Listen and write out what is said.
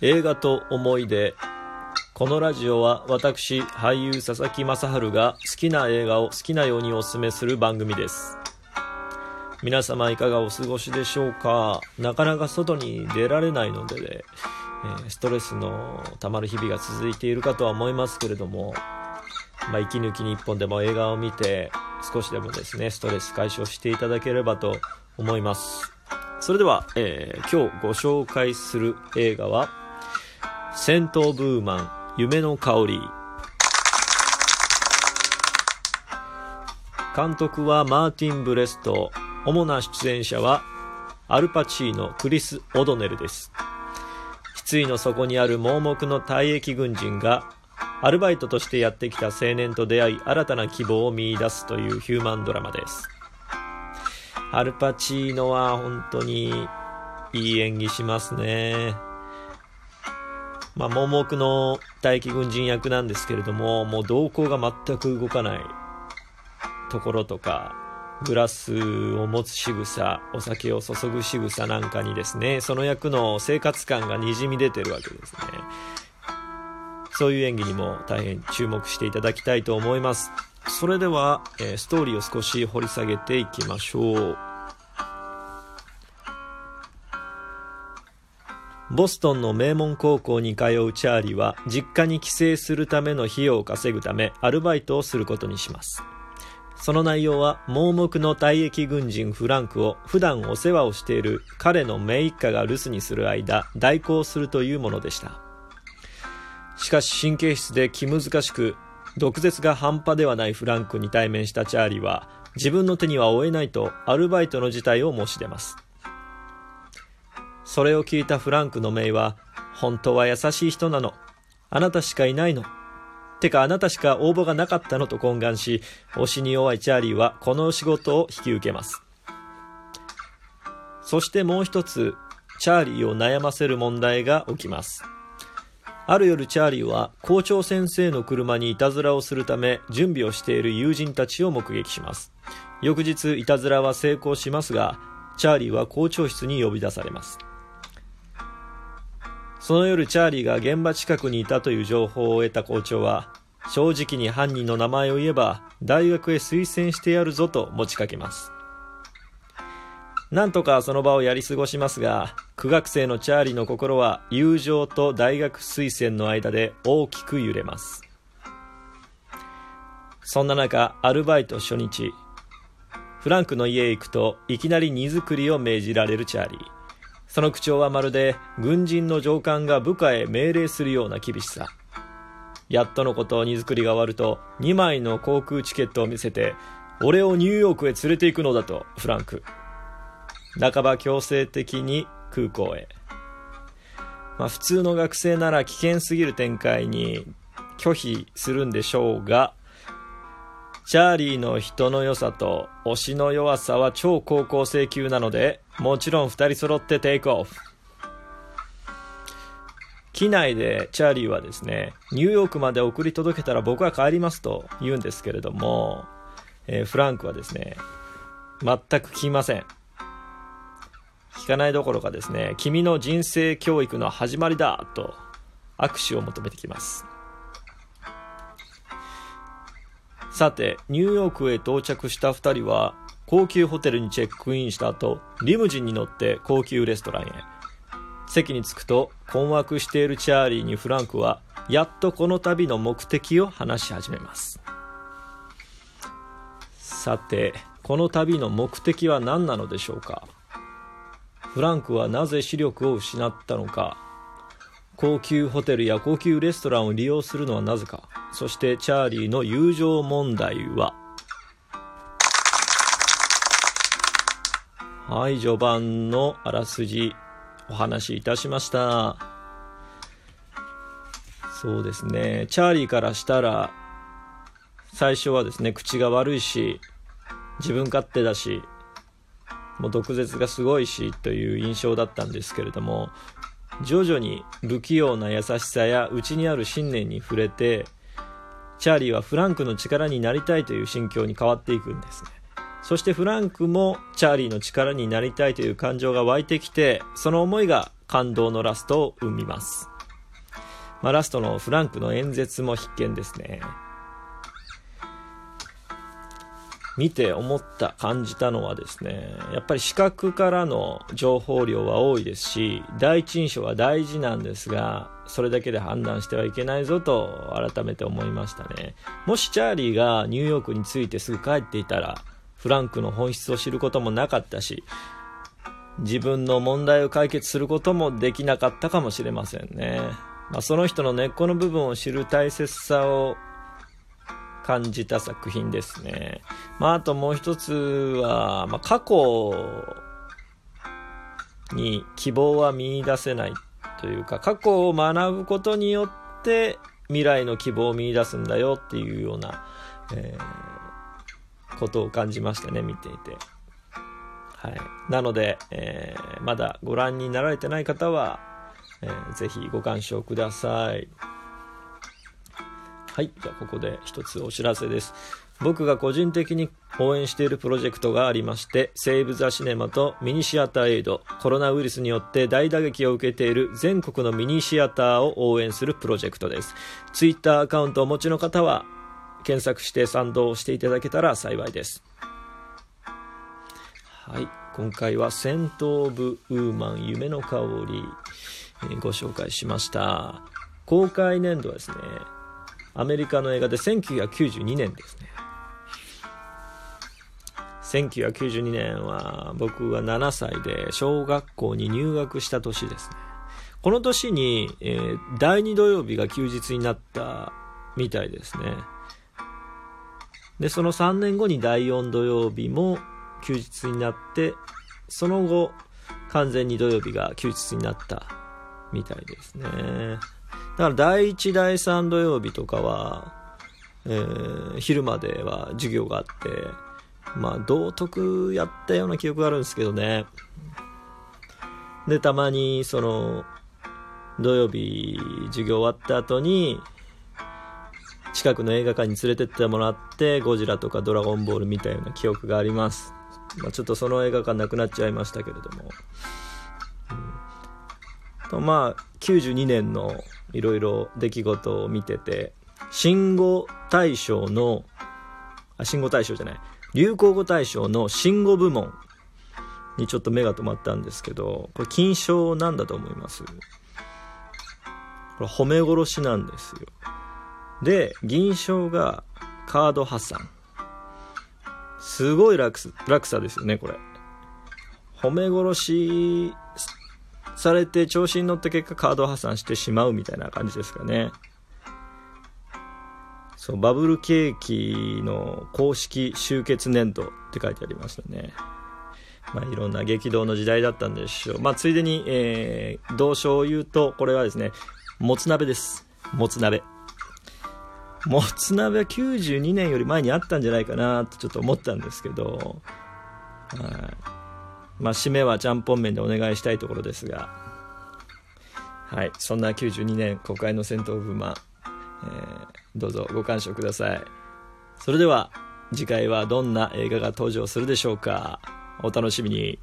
映画と思い出。このラジオは私俳優佐々木正春が好きな映画を好きなようにお勧めする番組です。皆様いかがお過ごしでしょうか？なかなか外に出られないので、ね、ストレスのたまる日々が続いているかとは思いますけれども、まあ、息抜きに1本でも映画を見て少しでもですねストレス解消していただければと思います。それでは、えー、今日ご紹介する映画は「戦闘ブーマン夢の香り」監督はマーティン・ブレスト。主な出演者はアルパチーノクリス・オドネルです。失意の底にある盲目の退役軍人がアルバイトとしてやってきた青年と出会い新たな希望を見いだすというヒューマンドラマです。アルパチーノは本当にいい演技しますね。まあ、盲目の待機軍人役なんですけれども、もう動向が全く動かないところとか、グラスを持つ仕草、お酒を注ぐ仕草なんかにですね、その役の生活感がにじみ出てるわけですね。そういう演技にも大変注目していただきたいと思います。それでは、えー、ストーリーを少し掘り下げていきましょう。ボストンの名門高校に通うチャーリーは実家に帰省するための費用を稼ぐためアルバイトをすることにします。その内容は盲目の退役軍人フランクを普段お世話をしている彼の姪一家が留守にする間代行するというものでした。しかし神経質で気難しく毒舌が半端ではないフランクに対面したチャーリーは自分の手には負えないとアルバイトの事態を申し出ます。それを聞いたフランクのメイは本当は優しい人なの。あなたしかいないの。てかあなたしか応募がなかったのと懇願し推しに弱いチャーリーはこの仕事を引き受けます。そしてもう一つチャーリーを悩ませる問題が起きます。ある夜チャーリーは校長先生の車にいたずらをするため準備をしている友人たちを目撃します。翌日いたずらは成功しますがチャーリーは校長室に呼び出されます。その夜チャーリーが現場近くにいたという情報を得た校長は正直に犯人の名前を言えば大学へ推薦してやるぞと持ちかけますなんとかその場をやり過ごしますが、苦学生のチャーリーの心は友情と大学推薦の間で大きく揺れます。そんな中、アルバイト初日、フランクの家へ行くといきなり荷造りを命じられるチャーリー。その口調はまるで軍人の上官が部下へ命令するような厳しさ。やっとのこと荷造りが終わると2枚の航空チケットを見せて俺をニューヨークへ連れて行くのだとフランク。半ば強制的に空港へ。まあ、普通の学生なら危険すぎる展開に拒否するんでしょうが、チャーリーの人の良さと推しの弱さは超高校生級なので、もちろん2人揃ってテイクオフ。機内でチャーリーはですね、ニューヨークまで送り届けたら僕は帰りますと言うんですけれども、えー、フランクはですね、全く聞きません。聞かないどころかですね、君の人生教育の始まりだと握手を求めてきます。さて、ニューヨークへ到着した2人は、高級ホテルにチェックインした後、リムジンに乗って高級レストランへ。席に着くと、困惑しているチャーリーにフランクは、やっとこの旅の目的を話し始めます。さて、この旅の目的は何なのでしょうか？フランクはなぜ視力を失ったのか？高級ホテルや高級レストランを利用するのはなぜか。そしてチャーリーの友情問題は。はい序盤のあらすじお話しいたしました。そうですね。チャーリーからしたら最初はですね口が悪いし自分勝手だしもう毒舌がすごいしという印象だったんですけれども徐々に不器用な優しさや内にある信念に触れてチャーリーはフランクの力になりたいという心境に変わっていくんですねそしてフランクもチャーリーの力になりたいという感情が湧いてきてその思いが感動のラストを生みます。まあ、ラストのフランクの演説も必見ですね。見て思った感じたのはですねやっぱり視覚からの情報量は多いですし第一印象は大事なんですがそれだけで判断してはいけないぞと改めて思いましたね。もしチャーリーがニューヨークに着いてすぐ帰っていたらフランクの本質を知ることもなかったし自分の問題を解決することもできなかったかもしれませんね、まあ、その人の根っこの部分を知る大切さを感じた作品ですね。まあ、あともう一つは、まあ、過去に希望は見出せないというか、過去を学ぶことによって未来の希望を見出すんだよっていうような、えー、ことを感じましたね、見ていて。はい。なので、えー、まだご覧になられてない方は、えー、ぜひご鑑賞ください。はい。じゃあ、ここで一つお知らせです。僕が個人的に応援しているプロジェクトがありまして、セーブ・ザ・シネマとミニシアターエイド、コロナウイルスによって大打撃を受けている全国のミニシアターを応援するプロジェクトです。ツイッターアカウントをお持ちの方は、検索して賛同していただけたら幸いです。はい。今回はセント・オブ・ウーマン夢の香り、えー、ご紹介しました。公開年度はですね、アメリカの映画で1992年ですね。1992年は僕は7歳で小学校に入学した年ですね。この年に、えー、第2土曜日が休日になったみたいですね。でその3年後に第4土曜日も休日になってその後完全に土曜日が休日になったみたいですね。だから第1、第3土曜日とかは、えー、昼までは授業があって、まあ、道徳やったような記憶があるんですけどね。で、たまに、その、土曜日授業終わった後に、近くの映画館に連れてってもらって、ゴジラとかドラゴンボール見たような記憶があります。まあ、ちょっとその映画館なくなっちゃいましたけれども。とまあ92年のいろいろ出来事を見てて新語大賞のあ新語大賞じゃない。流行語大賞の新語部門にちょっと目が止まったんですけどこれ金賞なんだと思います。これ褒め殺しなんですよ。で銀賞がカード破産すごい落落差ですよねこれ。褒め殺しされて調子に乗った結果カード破産してしまうみたいな感じですかね。そう、バブル景気の公式終結年度って書いてありましたね。まあ、いろんな激動の時代だったんでしょう。まあ、ついでに、えー、同賞を言うと、これはですね、もつ鍋です。もつ鍋。もつ鍋は92年より前にあったんじゃないかなとちょっと思ったんですけど、はい。まあ、締めはちゃんぽん麺でお願いしたいところですが、はい、そんな92年国会の戦闘不満、えー、どうぞご鑑賞ください。それでは、次回はどんな映画が登場するでしょうか。お楽しみに。